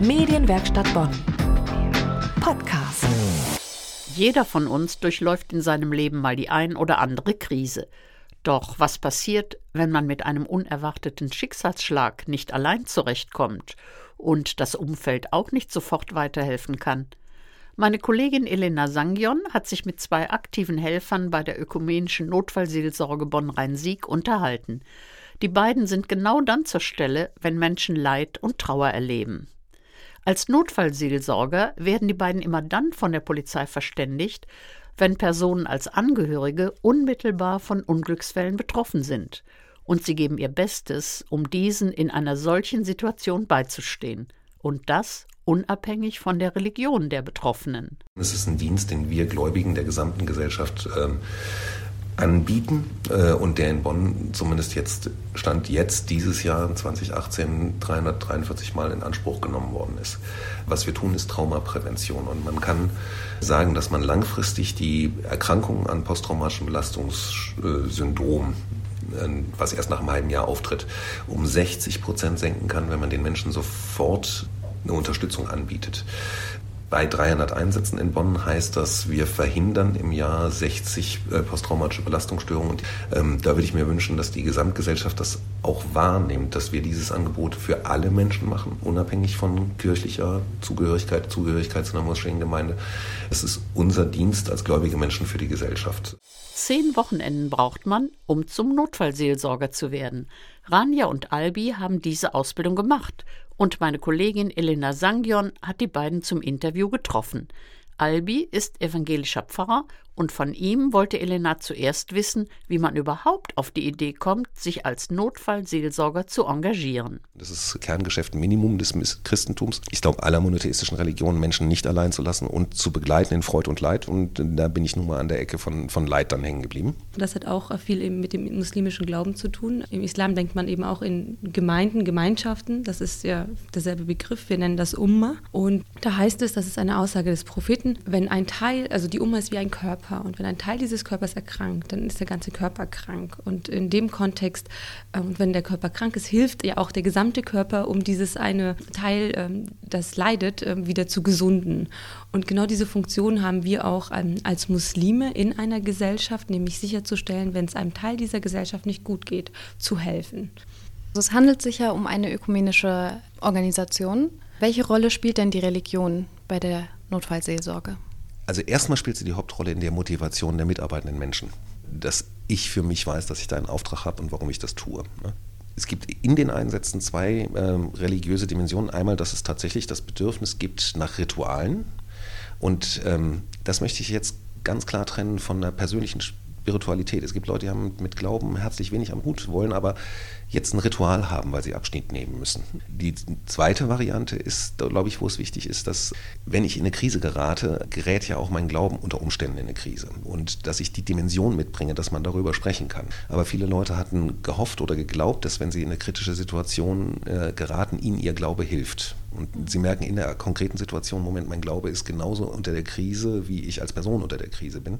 Medienwerkstatt Bonn. Podcast. Jeder von uns durchläuft in seinem Leben mal die ein oder andere Krise. Doch was passiert, wenn man mit einem unerwarteten Schicksalsschlag nicht allein zurechtkommt und das Umfeld auch nicht sofort weiterhelfen kann? Meine Kollegin Elena Sangion hat sich mit zwei aktiven Helfern bei der ökumenischen Notfallseelsorge Bonn-Rhein-Sieg unterhalten. Die beiden sind genau dann zur Stelle, wenn Menschen Leid und Trauer erleben. Als Notfallseelsorger werden die beiden immer dann von der Polizei verständigt, wenn Personen als Angehörige unmittelbar von Unglücksfällen betroffen sind, und sie geben ihr Bestes, um diesen in einer solchen Situation beizustehen. Und das unabhängig von der Religion der Betroffenen. Es ist ein Dienst, den wir Gläubigen der gesamten Gesellschaft ähm, anbieten äh, und der in Bonn zumindest jetzt stand jetzt dieses Jahr 2018 343 Mal in Anspruch genommen worden ist. Was wir tun, ist Traumaprävention und man kann sagen, dass man langfristig die Erkrankungen an posttraumatischem Belastungssyndrom äh, was erst nach einem halben Jahr auftritt, um 60 Prozent senken kann, wenn man den Menschen sofort eine Unterstützung anbietet. Bei 300 Einsätzen in Bonn heißt das, wir verhindern im Jahr 60 äh, posttraumatische Belastungsstörungen. Und ähm, da würde ich mir wünschen, dass die Gesamtgesellschaft das auch wahrnimmt, dass wir dieses Angebot für alle Menschen machen, unabhängig von kirchlicher Zugehörigkeit, Zugehörigkeit zu einer Moscheengemeinde. Es ist unser Dienst als gläubige Menschen für die Gesellschaft. Zehn Wochenenden braucht man, um zum Notfallseelsorger zu werden. Rania und Albi haben diese Ausbildung gemacht und meine Kollegin Elena Sangion hat die beiden zum Interview getroffen. Albi ist evangelischer Pfarrer und von ihm wollte Elena zuerst wissen, wie man überhaupt auf die Idee kommt, sich als Notfallseelsorger zu engagieren. Das ist Kerngeschäft Minimum des Christentums. Ich glaube, aller monotheistischen Religionen Menschen nicht allein zu lassen und zu begleiten in Freud und Leid. Und da bin ich nun mal an der Ecke von, von Leid dann hängen geblieben. Das hat auch viel eben mit dem muslimischen Glauben zu tun. Im Islam denkt man eben auch in Gemeinden, Gemeinschaften. Das ist ja derselbe Begriff. Wir nennen das Umma. Und da heißt es, das ist eine Aussage des Propheten, wenn ein Teil, also die Umma ist wie ein Körper und wenn ein Teil dieses Körpers erkrankt, dann ist der ganze Körper krank. Und in dem Kontext, ähm, wenn der Körper krank ist, hilft ja auch der gesamte Körper, um dieses eine Teil, ähm, das leidet, ähm, wieder zu gesunden. Und genau diese Funktion haben wir auch als Muslime in einer Gesellschaft, nämlich sicherzustellen, wenn es einem Teil dieser Gesellschaft nicht gut geht, zu helfen. Also es handelt sich ja um eine ökumenische Organisation. Welche Rolle spielt denn die Religion bei der Notfallseelsorge? Also erstmal spielt sie die Hauptrolle in der Motivation der mitarbeitenden Menschen. Dass ich für mich weiß, dass ich da einen Auftrag habe und warum ich das tue. Ne? Es gibt in den Einsätzen zwei ähm, religiöse Dimensionen. Einmal, dass es tatsächlich das Bedürfnis gibt nach Ritualen. Und ähm, das möchte ich jetzt ganz klar trennen von einer persönlichen Spiritualität. Es gibt Leute, die haben mit Glauben herzlich wenig am Hut, wollen aber jetzt ein Ritual haben, weil sie Abschied nehmen müssen. Die zweite Variante ist, glaube ich, wo es wichtig ist, dass wenn ich in eine Krise gerate, gerät ja auch mein Glauben unter Umständen in eine Krise. Und dass ich die Dimension mitbringe, dass man darüber sprechen kann. Aber viele Leute hatten gehofft oder geglaubt, dass wenn sie in eine kritische Situation äh, geraten, ihnen ihr Glaube hilft. Und sie merken in der konkreten Situation, Moment, mein Glaube ist genauso unter der Krise, wie ich als Person unter der Krise bin.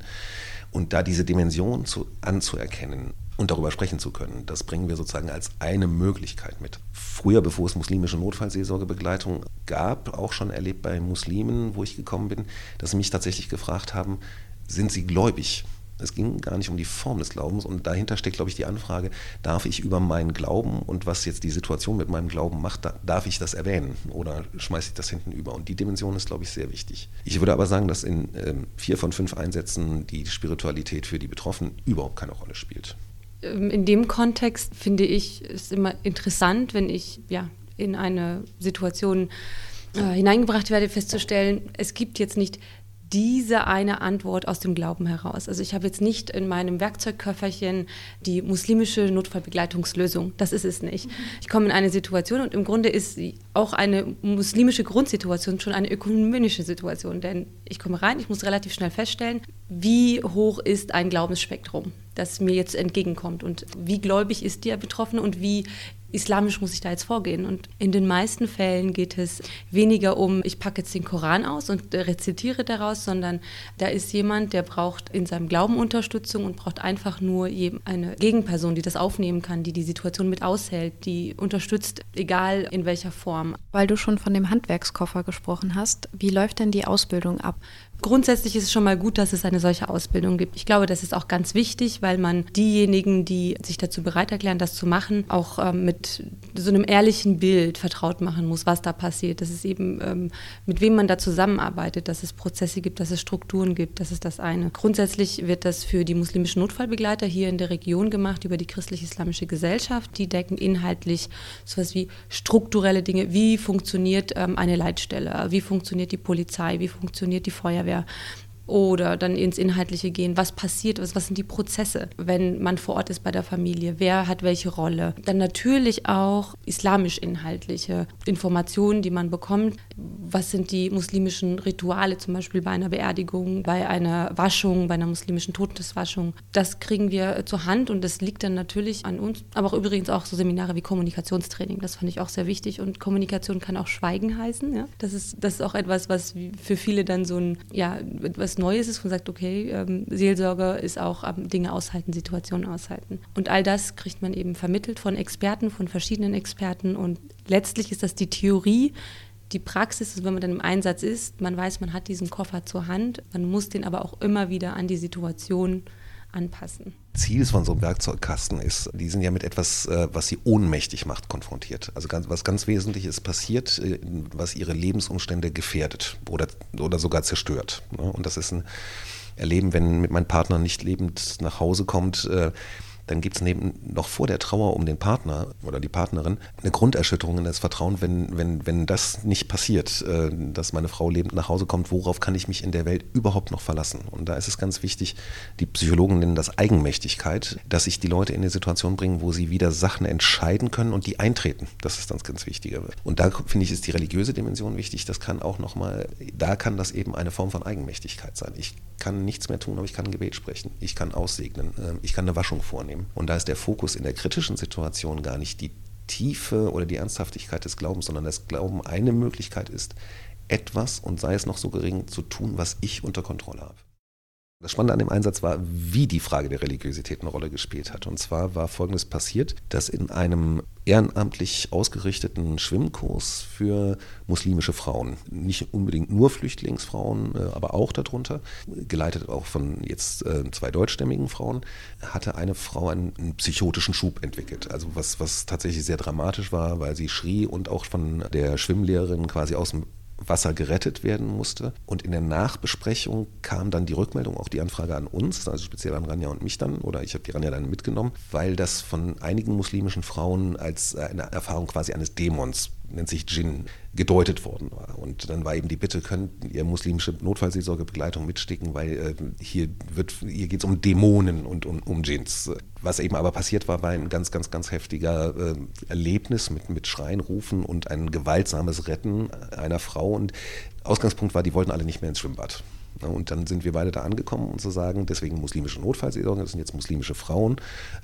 Und da diese Dimension zu, anzuerkennen und darüber sprechen zu können, das bringen wir sozusagen als eine Möglichkeit mit. Früher, bevor es muslimische Notfallseelsorgebegleitung gab, auch schon erlebt bei Muslimen, wo ich gekommen bin, dass sie mich tatsächlich gefragt haben, sind sie gläubig? Es ging gar nicht um die Form des Glaubens und dahinter steckt, glaube ich, die Anfrage, darf ich über meinen Glauben und was jetzt die Situation mit meinem Glauben macht, darf ich das erwähnen oder schmeiße ich das hinten über? Und die Dimension ist, glaube ich, sehr wichtig. Ich würde aber sagen, dass in ähm, vier von fünf Einsätzen die Spiritualität für die Betroffenen überhaupt keine Rolle spielt. Ähm, in dem Kontext finde ich es immer interessant, wenn ich ja, in eine Situation äh, hineingebracht werde, festzustellen, es gibt jetzt nicht diese eine Antwort aus dem Glauben heraus. Also ich habe jetzt nicht in meinem Werkzeugköfferchen die muslimische Notfallbegleitungslösung. Das ist es nicht. Ich komme in eine Situation und im Grunde ist auch eine muslimische Grundsituation schon eine ökumenische Situation. Denn ich komme rein, ich muss relativ schnell feststellen, wie hoch ist ein Glaubensspektrum, das mir jetzt entgegenkommt und wie gläubig ist der Betroffene und wie islamisch muss ich da jetzt vorgehen. Und in den meisten Fällen geht es weniger um, ich packe jetzt den Koran aus und rezitiere daraus, sondern da ist jemand, der braucht in seinem Glauben Unterstützung und braucht einfach nur eine Gegenperson, die das aufnehmen kann, die die Situation mit aushält, die unterstützt, egal in welcher Form. Weil du schon von dem Handwerkskoffer gesprochen hast, wie läuft denn die Ausbildung ab? Grundsätzlich ist es schon mal gut, dass es eine solche Ausbildung gibt. Ich glaube, das ist auch ganz wichtig, weil man diejenigen, die sich dazu bereit erklären, das zu machen, auch ähm, mit so einem ehrlichen Bild vertraut machen muss, was da passiert. Dass es eben, ähm, mit wem man da zusammenarbeitet, dass es Prozesse gibt, dass es Strukturen gibt. Das ist das eine. Grundsätzlich wird das für die muslimischen Notfallbegleiter hier in der Region gemacht über die christlich-islamische Gesellschaft. Die decken inhaltlich sowas wie strukturelle Dinge. Wie funktioniert ähm, eine Leitstelle? Wie funktioniert die Polizei? Wie funktioniert die Feuerwehr? Oder dann ins Inhaltliche gehen. Was passiert, was, was sind die Prozesse, wenn man vor Ort ist bei der Familie? Wer hat welche Rolle? Dann natürlich auch islamisch-inhaltliche Informationen, die man bekommt. Was sind die muslimischen Rituale, zum Beispiel bei einer Beerdigung, bei einer Waschung, bei einer muslimischen Todeswaschung? Das kriegen wir zur Hand und das liegt dann natürlich an uns. Aber auch übrigens auch so Seminare wie Kommunikationstraining. Das fand ich auch sehr wichtig und Kommunikation kann auch Schweigen heißen. Ja? Das, ist, das ist auch etwas, was für viele dann so ein, ja, etwas Neues ist, man sagt, okay, ähm, Seelsorge ist auch ähm, Dinge aushalten, Situationen aushalten. Und all das kriegt man eben vermittelt von Experten, von verschiedenen Experten. Und letztlich ist das die Theorie, die Praxis ist, wenn man dann im Einsatz ist, man weiß, man hat diesen Koffer zur Hand, man muss den aber auch immer wieder an die Situation anpassen. Ziel von so einem Werkzeugkasten ist, die sind ja mit etwas, äh, was sie ohnmächtig macht, konfrontiert. Also ganz, was ganz Wesentliches passiert, äh, was ihre Lebensumstände gefährdet oder, oder sogar zerstört. Ne? Und das ist ein Erleben, wenn mein Partner nicht lebend nach Hause kommt, äh, dann gibt es neben noch vor der Trauer um den Partner oder die Partnerin eine Grunderschütterung in das Vertrauen, wenn, wenn, wenn das nicht passiert, äh, dass meine Frau lebend nach Hause kommt, worauf kann ich mich in der Welt überhaupt noch verlassen? Und da ist es ganz wichtig, die Psychologen nennen das Eigenmächtigkeit, dass sich die Leute in eine Situation bringen, wo sie wieder Sachen entscheiden können und die eintreten. Das ist das ganz Wichtige. Und da finde ich, ist die religiöse Dimension wichtig. Das kann auch nochmal, da kann das eben eine Form von Eigenmächtigkeit sein. Ich kann nichts mehr tun, aber ich kann ein Gebet sprechen. Ich kann aussegnen. Ähm, ich kann eine Waschung vornehmen. Und da ist der Fokus in der kritischen Situation gar nicht die Tiefe oder die Ernsthaftigkeit des Glaubens, sondern das Glauben eine Möglichkeit ist, etwas und sei es noch so gering zu tun, was ich unter Kontrolle habe. Das Spannende an dem Einsatz war, wie die Frage der Religiosität eine Rolle gespielt hat. Und zwar war Folgendes passiert, dass in einem ehrenamtlich ausgerichteten Schwimmkurs für muslimische Frauen, nicht unbedingt nur Flüchtlingsfrauen, äh, aber auch darunter, geleitet auch von jetzt äh, zwei deutschstämmigen Frauen, hatte eine Frau einen, psychotischen Schub entwickelt. Also was, was tatsächlich sehr dramatisch war, weil sie schrie und auch von der Schwimmlehrerin quasi aus dem Wasser gerettet werden musste. Und in der Nachbesprechung kam dann die Rückmeldung, auch die Anfrage an uns, also speziell an Ranja und mich dann, oder ich habe die Ranja dann mitgenommen, weil das von einigen muslimischen Frauen als eine Erfahrung quasi eines Dämons nennt sich Djinn, gedeutet worden war. Und dann war eben die Bitte, könnt ihr muslimische Notfallseelsorgebegleitung mitsticken, weil äh, hier, hier geht es um Dämonen und um, um Djinns. Was eben aber passiert war, war ein ganz, ganz, ganz heftiger äh, Erlebnis mit, mit Schreien, Rufen und ein gewaltsames Retten einer Frau. Und Ausgangspunkt war, die wollten alle nicht mehr ins Schwimmbad. Und dann sind wir beide da angekommen, um zu sagen, deswegen muslimische Notfallseelsorge, das sind jetzt muslimische Frauen.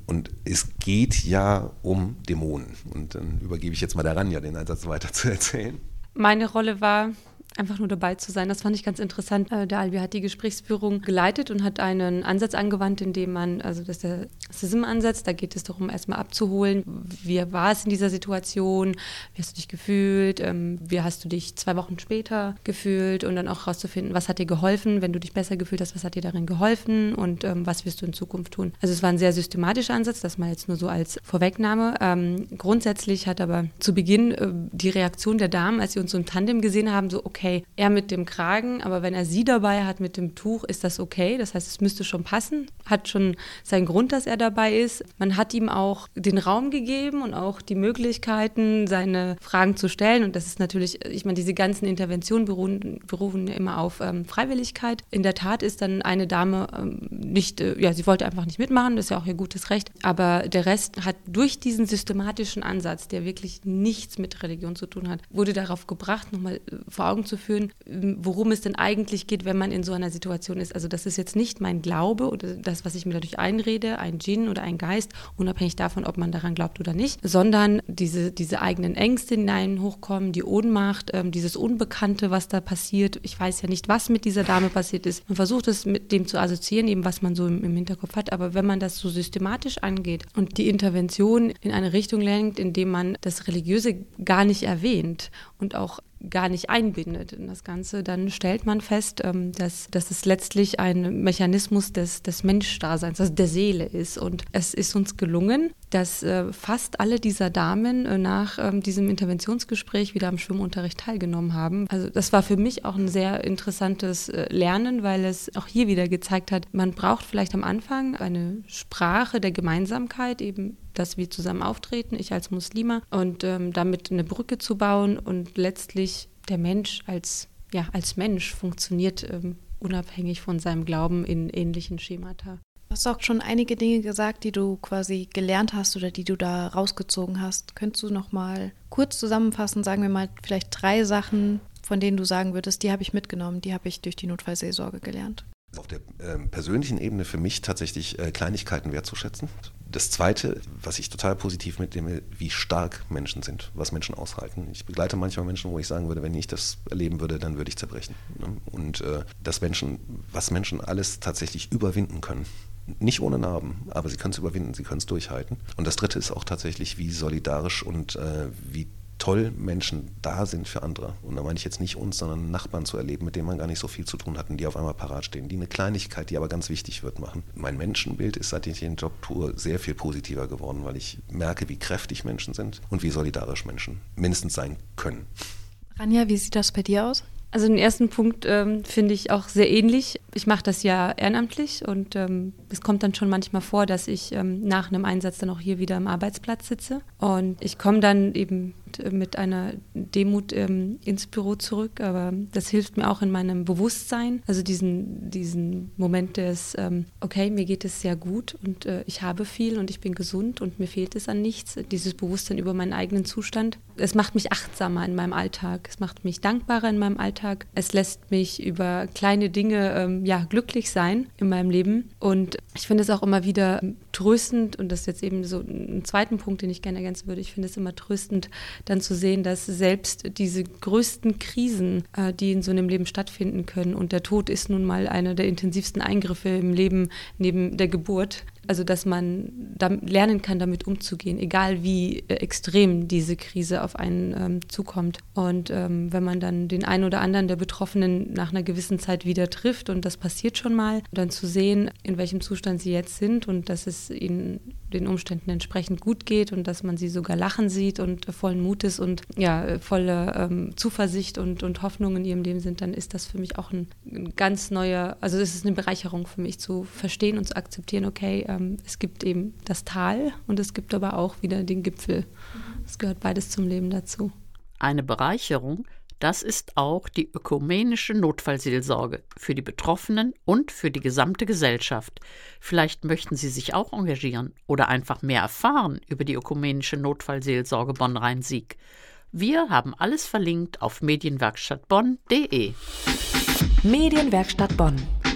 Und es geht ja um Dämonen. Und dann übergebe ich jetzt mal daran, ja den Einsatz weiter zu erzählen. Meine Rolle war einfach nur dabei zu sein. Das fand ich ganz interessant. Äh, der Albi hat die Gesprächsführung geleitet und hat einen Ansatz angewandt, in dem man, also das ist der SISM-Ansatz, da geht es darum, erstmal abzuholen, wie war es in dieser Situation, wie hast du dich gefühlt, ähm, wie hast du dich zwei Wochen später gefühlt und dann auch herauszufinden, was hat dir geholfen, wenn du dich besser gefühlt hast, was hat dir darin geholfen und ähm, was wirst du in Zukunft tun. Also es war ein sehr systematischer Ansatz, das mal jetzt nur so als Vorwegnahme. Ähm, grundsätzlich hat aber zu Beginn äh, die Reaktion der Damen, als sie uns so im Tandem gesehen haben, so okay, okay, er mit dem Kragen, aber wenn er sie dabei hat mit dem Tuch, ist das okay. Das heißt, es müsste schon passen. Hat schon seinen Grund, dass er dabei ist. Man hat ihm auch den Raum gegeben und auch die Möglichkeiten, seine Fragen zu stellen. Und das ist natürlich, ich meine, diese ganzen Interventionen beruhen, berufen immer auf ähm, Freiwilligkeit. In der Tat ist dann eine Dame ähm, nicht, äh, ja, sie wollte einfach nicht mitmachen, das ist ja auch ihr gutes Recht. Aber der Rest hat durch diesen systematischen Ansatz, der wirklich nichts mit Religion zu tun hat, wurde darauf gebracht, nochmal äh, vor Augen zu auszuführen, worum es denn eigentlich geht, wenn man in so einer Situation ist. Also das ist jetzt nicht mein Glaube oder das, was ich mir dadurch einrede, ein Djinn oder ein Geist, unabhängig davon, ob man daran glaubt oder nicht, sondern diese, diese eigenen Ängste hinein hochkommen, die Ohnmacht, ähm, dieses Unbekannte, was da passiert. Ich weiß ja nicht, was mit dieser Dame passiert ist. Man versucht es mit dem zu assoziieren, eben was man so im, im Hinterkopf hat. Aber wenn man das so systematisch angeht und die Intervention in eine Richtung lenkt, indem man das Religiöse gar nicht erwähnt und auch gar nicht einbindet in das Ganze, dann stellt man fest, ähm, dass, dass es letztlich ein Mechanismus des, des Menschdaseins, also der Seele ist. Und es ist uns gelungen, dass äh, fast alle dieser Damen äh, nach ähm, diesem Interventionsgespräch wieder am Schwimmunterricht teilgenommen haben. Also das war für mich auch ein sehr interessantes äh, Lernen, weil es auch hier wieder gezeigt hat, man braucht vielleicht am Anfang eine Sprache der Gemeinsamkeit, eben dass wir zusammen auftreten, ich als Muslima, und ähm, damit eine Brücke zu bauen und letztlich der Mensch als, ja, als Mensch funktioniert ähm, unabhängig von seinem Glauben in ähnlichen Schemata. Du hast auch schon einige Dinge gesagt, die du quasi gelernt hast oder die du da rausgezogen hast. Könntest du noch mal kurz zusammenfassen, sagen wir mal vielleicht drei Sachen, von denen du sagen würdest, die habe ich mitgenommen, die habe ich durch die Notfallseelsorge gelernt? Auf der äh, persönlichen Ebene für mich tatsächlich äh, Kleinigkeiten wertzuschätzen. Das Zweite, was ich total positiv mitnehme, wie stark Menschen sind, was Menschen aushalten. Ich begleite manchmal Menschen, wo ich sagen würde, wenn ich das erleben würde, dann würde ich zerbrechen. Ne? Und äh, dass Menschen, was Menschen alles tatsächlich überwinden können. Nicht ohne Narben, aber sie können es überwinden, sie können es durchhalten. Und das Dritte ist auch tatsächlich, wie solidarisch und äh, wie toll Menschen da sind für andere. Und da meine ich jetzt nicht uns, sondern Nachbarn zu erleben, mit denen man gar nicht so viel zu tun hat und die auf einmal parat stehen, die eine Kleinigkeit, die aber ganz wichtig wird, machen. Mein Menschenbild ist, seit ich den Job tue, sehr viel positiver geworden, weil ich merke, wie kräftig Menschen sind und wie solidarisch Menschen mindestens sein können. Ranja, wie sieht das bei dir aus? Also den ersten Punkt ähm, finde ich auch sehr ähnlich. Ich mache das ja ehrenamtlich und ähm, es kommt dann schon manchmal vor, dass ich ähm, nach einem Einsatz dann auch hier wieder am Arbeitsplatz sitze. Und ich komme dann eben mit einer Demut ähm, ins Büro zurück, aber das hilft mir auch in meinem Bewusstsein. Also diesen, diesen Moment des, ähm, okay, mir geht es sehr gut und äh, ich habe viel und ich bin gesund und mir fehlt es an nichts. Dieses Bewusstsein über meinen eigenen Zustand. Es macht mich achtsamer in meinem Alltag. Es macht mich dankbarer in meinem Alltag. Es lässt mich über kleine Dinge ähm, ja, glücklich sein in meinem Leben. Und ich finde es auch immer wieder tröstend, und das ist jetzt eben so ein zweiten Punkt, den ich gerne ergänzen würde. Ich finde es immer tröstend, dann zu sehen, dass selbst diese größten Krisen, äh, die in so einem Leben stattfinden können, und der Tod ist nun mal einer der intensivsten Eingriffe im Leben neben der Geburt, also dass man lernen kann, damit umzugehen, egal wie äh, extrem diese Krise auf einen ähm, zukommt. Und ähm, wenn man dann den einen oder anderen der Betroffenen nach einer gewissen Zeit wieder trifft, und das passiert schon mal, dann zu sehen, in welchem Zustand sie jetzt sind und dass es ihnen den Umständen entsprechend gut geht und dass man sie sogar lachen sieht und vollen Mutes und ja, voller ähm, Zuversicht und, und Hoffnung in ihrem Leben sind, dann ist das für mich auch ein, ein ganz neuer, also es ist eine Bereicherung für mich zu verstehen und zu akzeptieren, okay, ähm, es gibt eben das Tal und es gibt aber auch wieder den Gipfel. Es gehört beides zum Leben dazu. Eine Bereicherung, das ist auch die ökumenische Notfallseelsorge für die Betroffenen und für die gesamte Gesellschaft. Vielleicht möchten Sie sich auch engagieren oder einfach mehr erfahren über die ökumenische Notfallseelsorge Bonn-Rhein-Sieg. Wir haben alles verlinkt auf medienwerkstattbonn.de. Medienwerkstatt Bonn.